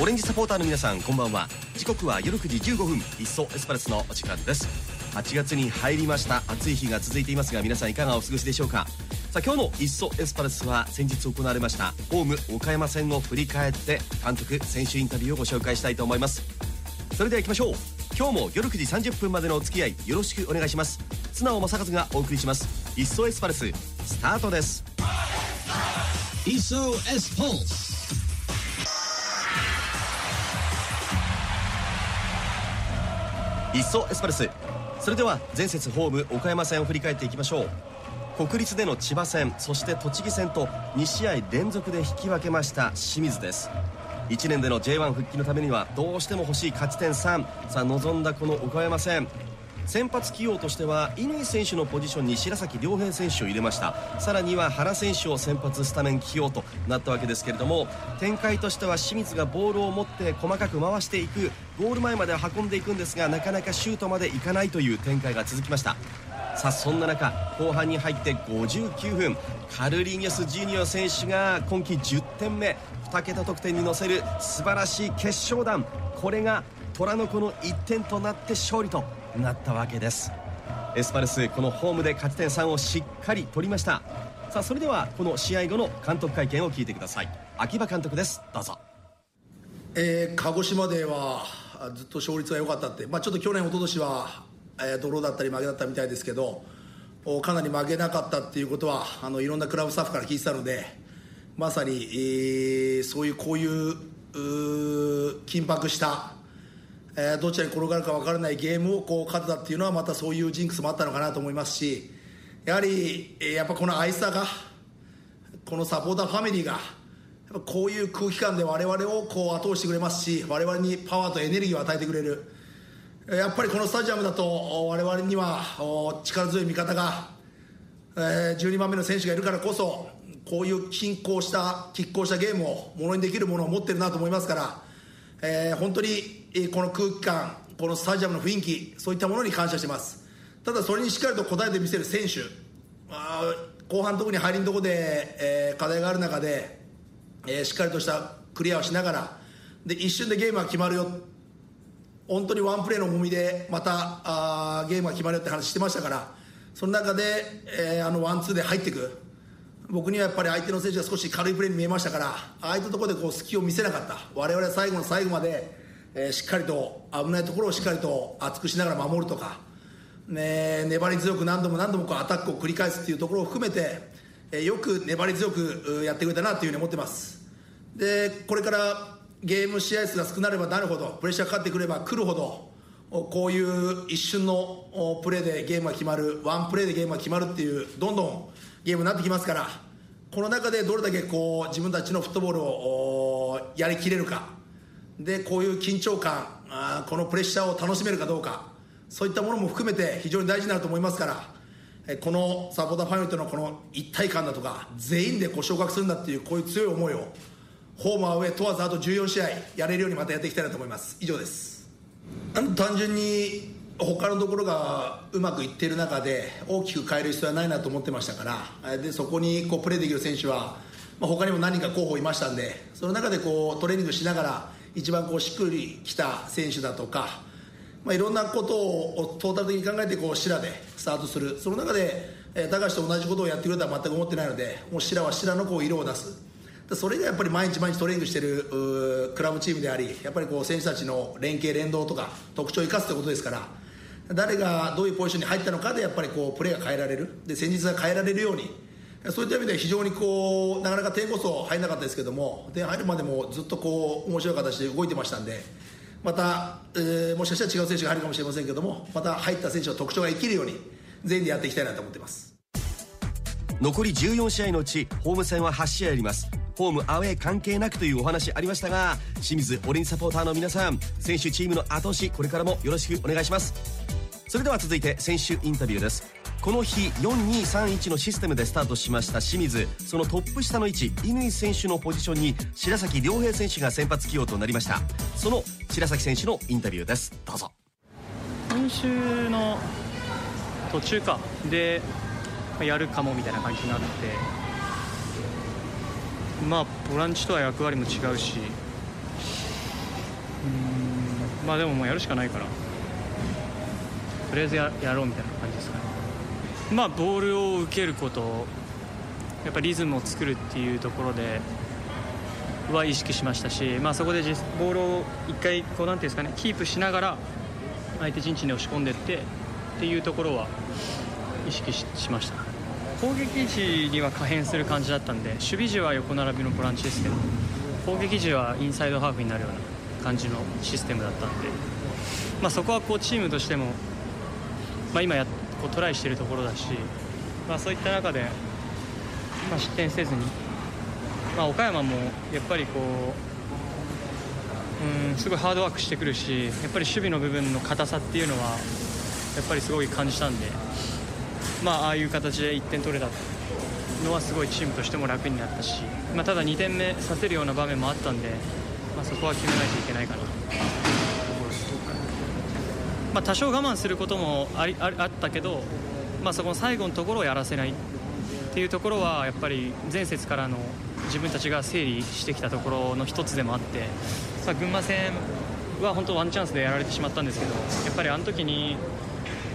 オレンジサポーターの皆さんこんばんは。時刻は夜9時15分。いっそエスパルスのお時間です。8月に入りました。暑い日が続いていますが皆さんいかがお過ごしでしょうか？さあ今日の「いっそエスパルス」は先日行われました。ホーム岡山戦を振り返って監督選手インタビューをご紹介したいと思います。それでは行きましょう。今日も夜9時30分までのお付き合いよろしくお願いします。綱尾正和がお送りします「いっそエスパルス」スタートです。イソエスポーツいっそエスパルスそれでは前節ホーム岡山戦を振り返っていきましょう。国立での千葉戦そして栃木戦と2試合連続で引き分けました清水です。1年での J1 復帰のためにはどうしても欲しい勝ち点3さあ望んだこの岡山戦。先発起用としては乾選手のポジションに白崎亮平選手を入れました。さらには原選手を先発スタメン起用となったわけですけれども展開としては清水がボールを持って細かく回していく。ゴール前まで運んでいくんですがなかなかシュートまでいかないという展開が続きました。さあそんな中後半に入って59分カルリーニョス・ジュニオ選手が今季10点目2桁得点に乗せる素晴らしい決勝弾。これが虎の子の1点となって勝利となったわけです。エスパルスこのホームで勝ち点3をしっかり取りました。さあそれではこの試合後の監督会見を聞いてください。秋葉監督です。どうぞ。えー鹿児島ではあずっと勝率が良かったって、まあ、ちょっと去年、一昨年は、えードローだったり負けだったみたいですけどおかなり負けなかったっていうことはあのいろんなクラブスタッフから聞いてたのでまさに、えーそういうこういうう緊迫した、えーどちらに転がるか分からないゲームをこう勝てたっていうのはまたそういうジンクスもあったのかなと思いますしやはり、えーやっぱこの愛さがこのサポーターファミリーがやっぱこういう空気感で我々をこう後押してくれますし我々にパワーとエネルギーを与えてくれる。やっぱりこのスタジアムだと我々には力強い味方が、えー12番目の選手がいるからこそこういう均衡した拮抗したゲームをものにできるものを持ってるなと思いますから、えー本当にえこの空気感このスタジアムの雰囲気そういったものに感謝してます。ただそれにしっかりと応えてみせる選手。あ後半特に入りのところで、えー課題がある中で、えーしっかりとしたクリアをしながらで一瞬でゲームが決まるよ。本当にワンプレーの重みでまたあーゲームが決まるよって話してましたからその中で、えーあのワンツーで入っていく。僕にはやっぱり相手の選手が少し軽いプレーに見えましたからああいったところでこう隙を見せなかった。我々は最後の最後まで、えーしっかりと危ないところをしっかりと厚くしながら守るとか、ね、粘り強く何度も何度もこうアタックを繰り返すっていうところを含めて、えーよく粘り強くやってくれたなというふうに思ってます。でこれからゲーム試合数が少なればなるほどプレッシャーかかってくれば来るほどおこういう一瞬のおプレーでゲームが決まるワンプレーでゲームが決まるっていうどんどんゲームになってきますからこの中でどれだけこう自分たちのフットボールをやりきれるか。でこういう緊張感あこのプレッシャーを楽しめるかどうか。そういったものも含めて非常に大事になると思いますからえこのサポーターファミリーとのこの一体感だとか全員でこう昇格するんだっていうこういう強い思いをホームアウェー問わずあと14試合やれるようにまたやっていきたいなと思います。以上です。あの単純に他のところがうまくいっている中で大きく変える必要はないなと思ってましたからでそこにこうプレーできる選手は、まあ、他にも何人か候補いましたんでその中でこうトレーニングしながら一番こうしっくりきた選手だとか、まあ、いろんなことをトータル的に考えてこうシラでスタートする。その中で、えー高橋と同じことをやってくれとは全く思ってないのでもうシラはシラのこう色を出す。それがやっぱり毎日毎日トレーニングしているクラブチームでありやっぱりこう選手たちの連携連動とか特徴を生かすということですから誰がどういうポジションに入ったのかでやっぱりこうプレーが変えられる。で戦術が変えられるように。そういった意味では非常にこうなかなか点こそ入らなかったですけども。点入るまでもずっとこう面白い形で動いてましたんで。また、えーもしかしたら違う選手が入るかもしれませんけどもまた入った選手の特徴が生きるように全員でやっていきたいなと思ってます。残り14試合のうちホーム戦は8試合あります。ホームアウェー関係なくというお話ありましたが清水オレンジサポーターの皆さん選手チームの後押しこれからもよろしくお願いします。それでは続いて選手インタビューです。この日4231のシステムでスタートしました清水。そのトップ下の位置乾選手のポジションに白崎亮平選手が先発起用となりました。その白崎選手のインタビューです。どうぞ。今週の途中か。でやるかもみたいな感じになって。まあボランチとは役割も違うし。うんまあでももうやるしかないから。とりあえずややろうみたいな感じですかね。まあボールを受けることやっぱリズムを作るっていうところでは意識しましたし、まあ、そこで実ボールを一回こうなんていうんですかねキープしながら相手陣地に押し込んでいってっていうところは意識ししました。攻撃時には可変する感じだったんで守備時は横並びのボランチですけど攻撃時はインサイドハーフになるような感じのシステムだったんで、まあ、そこはこうチームとしても、まあ、今やこうトライしているところだし、まあ、そういった中で、まあ、失点せずに、まあ、岡山もやっぱりこううんすごいハードワークしてくるしやっぱり守備の部分の硬さっていうのはやっぱりすごい感じたんで、まあ、ああいう形で1点取れたのはすごいチームとしても楽になったし、まあ、ただ2点目させるような場面もあったんで、まあ、そこは決めないといけないかな。まあ、多少我慢することもありああったけど、まあ、そこの最後のところをやらせないっていうところはやっぱり前節からの自分たちが整理してきたところの一つでもあってさあ群馬戦は本当ワンチャンスでやられてしまったんですけどやっぱりあの時に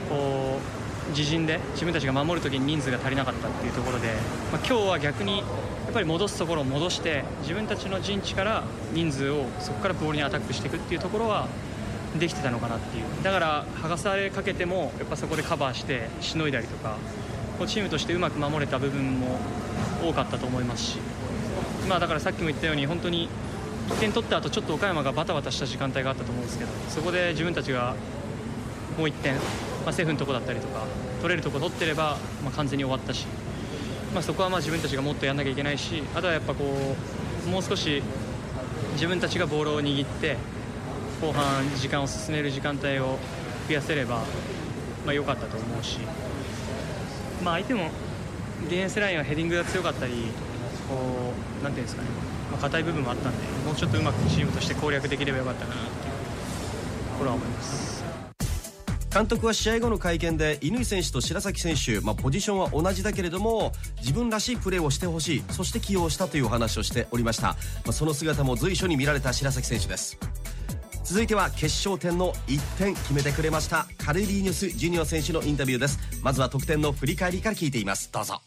こう自陣で自分たちが守る時に人数が足りなかったっていうところで、まあ、今日は逆にやっぱり戻すところを戻して自分たちの陣地から人数をそこからボールにアタックしていくっていうところはできてたのかなっていう。だから剥がされかけてもやっぱそこでカバーしてしのいだりとかチームとしてうまく守れた部分も多かったと思いますし、まあ、だからさっきも言ったように本当に1点取った後ちょっと岡山がバタバタした時間帯があったと思うんですけどそこで自分たちがもう1点、まあ、セーフのとこだったりとか取れるとこ取ってれば、まあ、完全に終わったし、まあ、そこはまあ自分たちがもっとやらなきゃいけないしあとはやっぱこうもう少し自分たちがボールを握って後半時間を進める時間帯を増やせれば、まあ、かったと思うし、まあ、相手もディフェンスラインはヘディングが強かったりこうなんていうんですかね、ま、硬い部分もあったんでもうちょっとうまくチームとして攻略できればよかったかなというところは思います。監督は試合後の会見で乾選手と白崎選手、まあ、ポジションは同じだけれども自分らしいプレーをしてほしいそして起用したというお話をしておりました、まあ、その姿も随所に見られた白崎選手です続いては決勝点の1点決めてくれましたカルリーニョス・ジュニオ選手のインタビューですまずは得点の振り返りから聞いていますどうぞ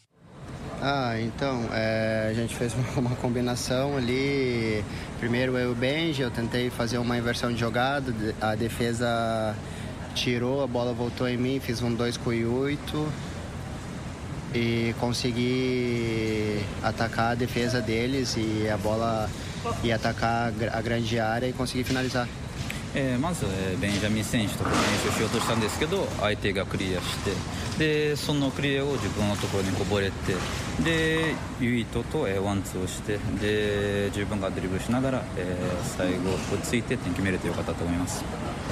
Ah, então, é, a gente fez uma combinação ali. Primeiro eu e o Benji, eu tentei fazer uma inversão de jogada, a defesa tirou, a bola voltou em mim, fiz um 2 com o Yuito e consegui atacar a defesa deles e a bola ia atacar a grande área e consegui finalizar. えーまず、えベンジャミン選手と練習しようとしたんですけど相手がクリアしてでそのクリアを自分のところにこぼれてでユイトと、えーワンツーをしてで自分がドリブルしながら、えー最後落ち着いて点決めれてよかったと思います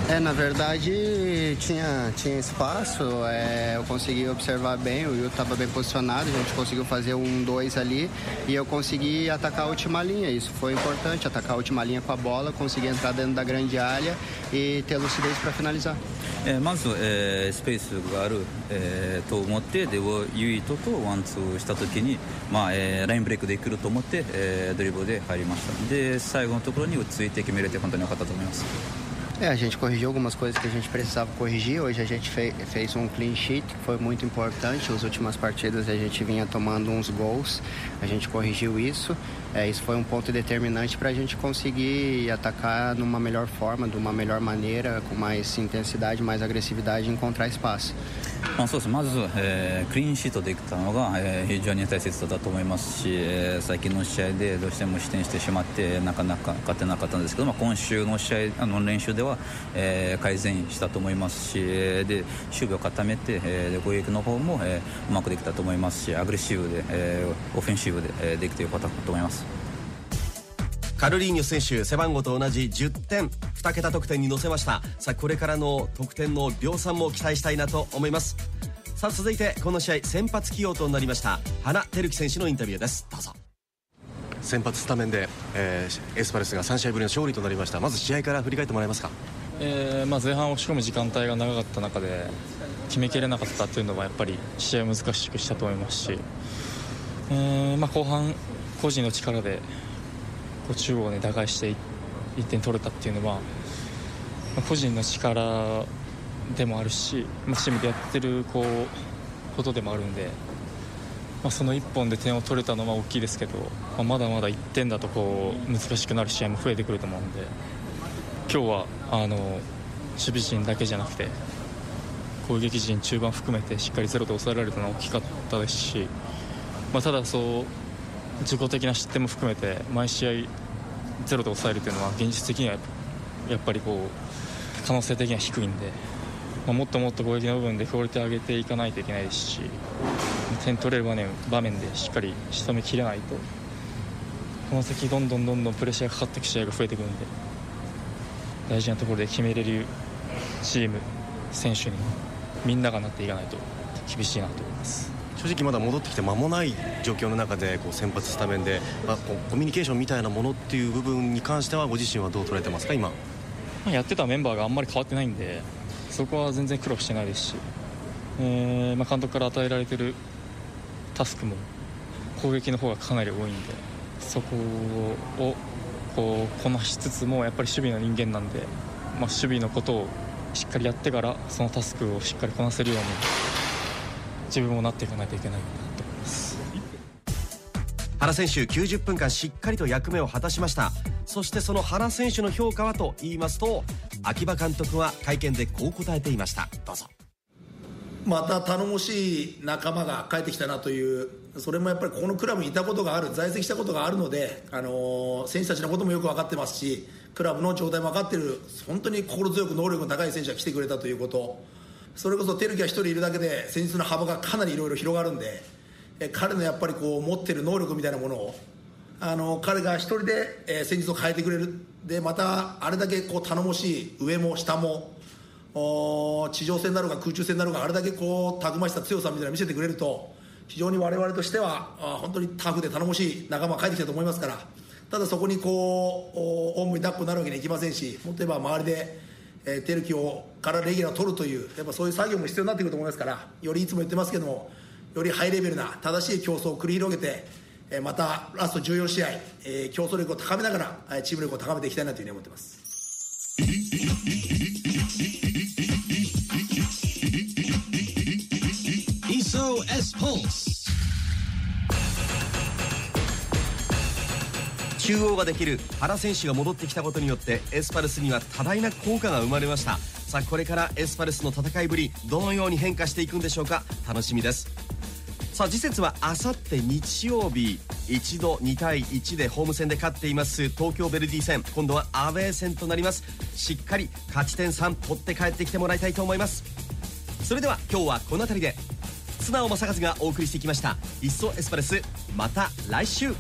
É, na verdade tinha, tinha espaço, é, eu consegui observar bem, o Yu estava bem posicionado, a gente conseguiu fazer um 2 ali e eu consegui atacar a última linha. Isso foi importante, atacar a última linha com a bola, conseguir entrar dentro da grande área e ter lucidez para finalizar. えーまず、えースペースがある、 えーと思ってでユイトとワンツーした時に、まあえーラインブレイクできると思って、えードリブルで入りましたで最後のところに落ち着いて決めれて本当に良かったと思います É, a gente corrigiu algumas coisas que a gente precisava corrigir. Hoje a gente fe- fez um clean sheet que foi muito importante. As últimas partidas a gente vinha tomando uns gols, a gente corrigiu isso. É, isso foi um ponto determinante para a gente conseguir atacar numa melhor forma, de uma melhor maneira, com mais intensidade, mais agressividade e encontrar espaço. まあ、そうですまず、えークリーンシートできたのが、えー非常に大切だと思いますし、えー最近の試合でどうしても失点してしまってなかなか勝てなかったんですけど、まあ、今週の試合あの練習では、え改善したと思いますしえで守備を固めて、えーで攻撃の方も、えうまくできたと思いますしアグレッシブで、えオフェンシブで、えーできてよかったと思います。カルリーニョ選手背番号と同じ10点2桁得点に乗せました。さあこれからの得点の量産も期待したいなと思います。さあ続いてこの試合先発起用となりました花照樹選手のインタビューです。どうぞ。先発スタメンで、えーエスパルスが3試合ぶりの勝利となりました。まず試合から振り返ってもらえますか？えーまあ、前半押し込む時間帯が長かった中で決めきれなかったっていうのはやっぱり試合を難しくしたと思いますし、えーまあ、後半個人の力で中央を、ね、打開して1点取れたっていうのは、ま、個人の力でもあるし、ま、チームでやってるこうことでもあるんで、まあ、その1本で点を取れたのは大きいですけど、まあ、まだまだ1点だとこう難しくなる試合も増えてくると思うんで今日はあの守備陣だけじゃなくて攻撃陣中盤含めてしっかりゼロで抑えられたのは大きかったですし、まあ、ただそう自己的な失点も含めて毎試合ゼロで抑えるというのは現実的にはやっぱりこう可能性的には低いんで、まあ、もっともっと攻撃の部分でクオリティを上げていかないといけないですし点取れる場面場面でしっかり仕留めきれないとこの先どんどんどんどんプレッシャーがかかっていく試合が増えてくるんで大事なところで決めれるチーム選手にみんながなっていかないと厳しいなと思います。正直まだ戻ってきて間もない状況の中でこう先発スタメンで、まあ、コミュニケーションみたいなものっていう部分に関してはご自身はどう捉えてますか今、やってたメンバーがあんまり変わってないんでそこは全然苦労してないですし、えーまあ、監督から与えられてるタスクも攻撃の方がかなり多いんでそこをこうこなしつつもやっぱり守備の人間なんで、まあ、守備のことをしっかりやってからそのタスクをしっかりこなせるように自分もなっていかないといけないなと思います。原選手90分間しっかりと役目を果たしました。そしてその原選手の評価はと言いますと秋葉監督は会見でこう答えていました。どうぞ。また頼もしい仲間が帰ってきたなというそれもやっぱりここのクラブにいたことがある在籍したことがあるので、あのー、選手たちのこともよく分かってますしクラブの状態も分かっている本当に心強く能力の高い選手が来てくれたということそれこそ照樹が1人いるだけで戦術の幅がかなりいろいろ広がるんで彼のやっぱりこう持っている能力みたいなものをあの彼が1人で、え戦術を変えてくれる。でまたあれだけこう頼もしい上も下も地上戦なのか空中戦なのかあれだけこうたくましさ強さみたいなの見せてくれると非常に我々としては本当にタフで頼もしい仲間が帰ってきたと思いますからただそこにこうおんぶに抱っこになるわけにはいきませんしもっと言えば周りで、えー、テルキをからレギュラーを取るというやっぱそういう作業も必要になってくると思いますからよりいつも言ってますけどもよりハイレベルな正しい競争を繰り広げて、えー、またラスト14試合、えー、競争力を高めながらチーム力を高めていきたいなというふうに思ってます。中央ができる原選手が戻ってきたことによってエスパルスには多大な効果が生まれました。さあこれからエスパルスの戦いぶりどのように変化していくんでしょうか？楽しみです。さあ次節はあさって日曜日一度2対1でホーム戦で勝っています東京ヴェルディ戦。今度はアウェー戦となります。しっかり勝ち点3取って帰ってきてもらいたいと思います。それでは今日はこの辺りで素直正和がお送りしてきました「いっそエスパレス」また来週。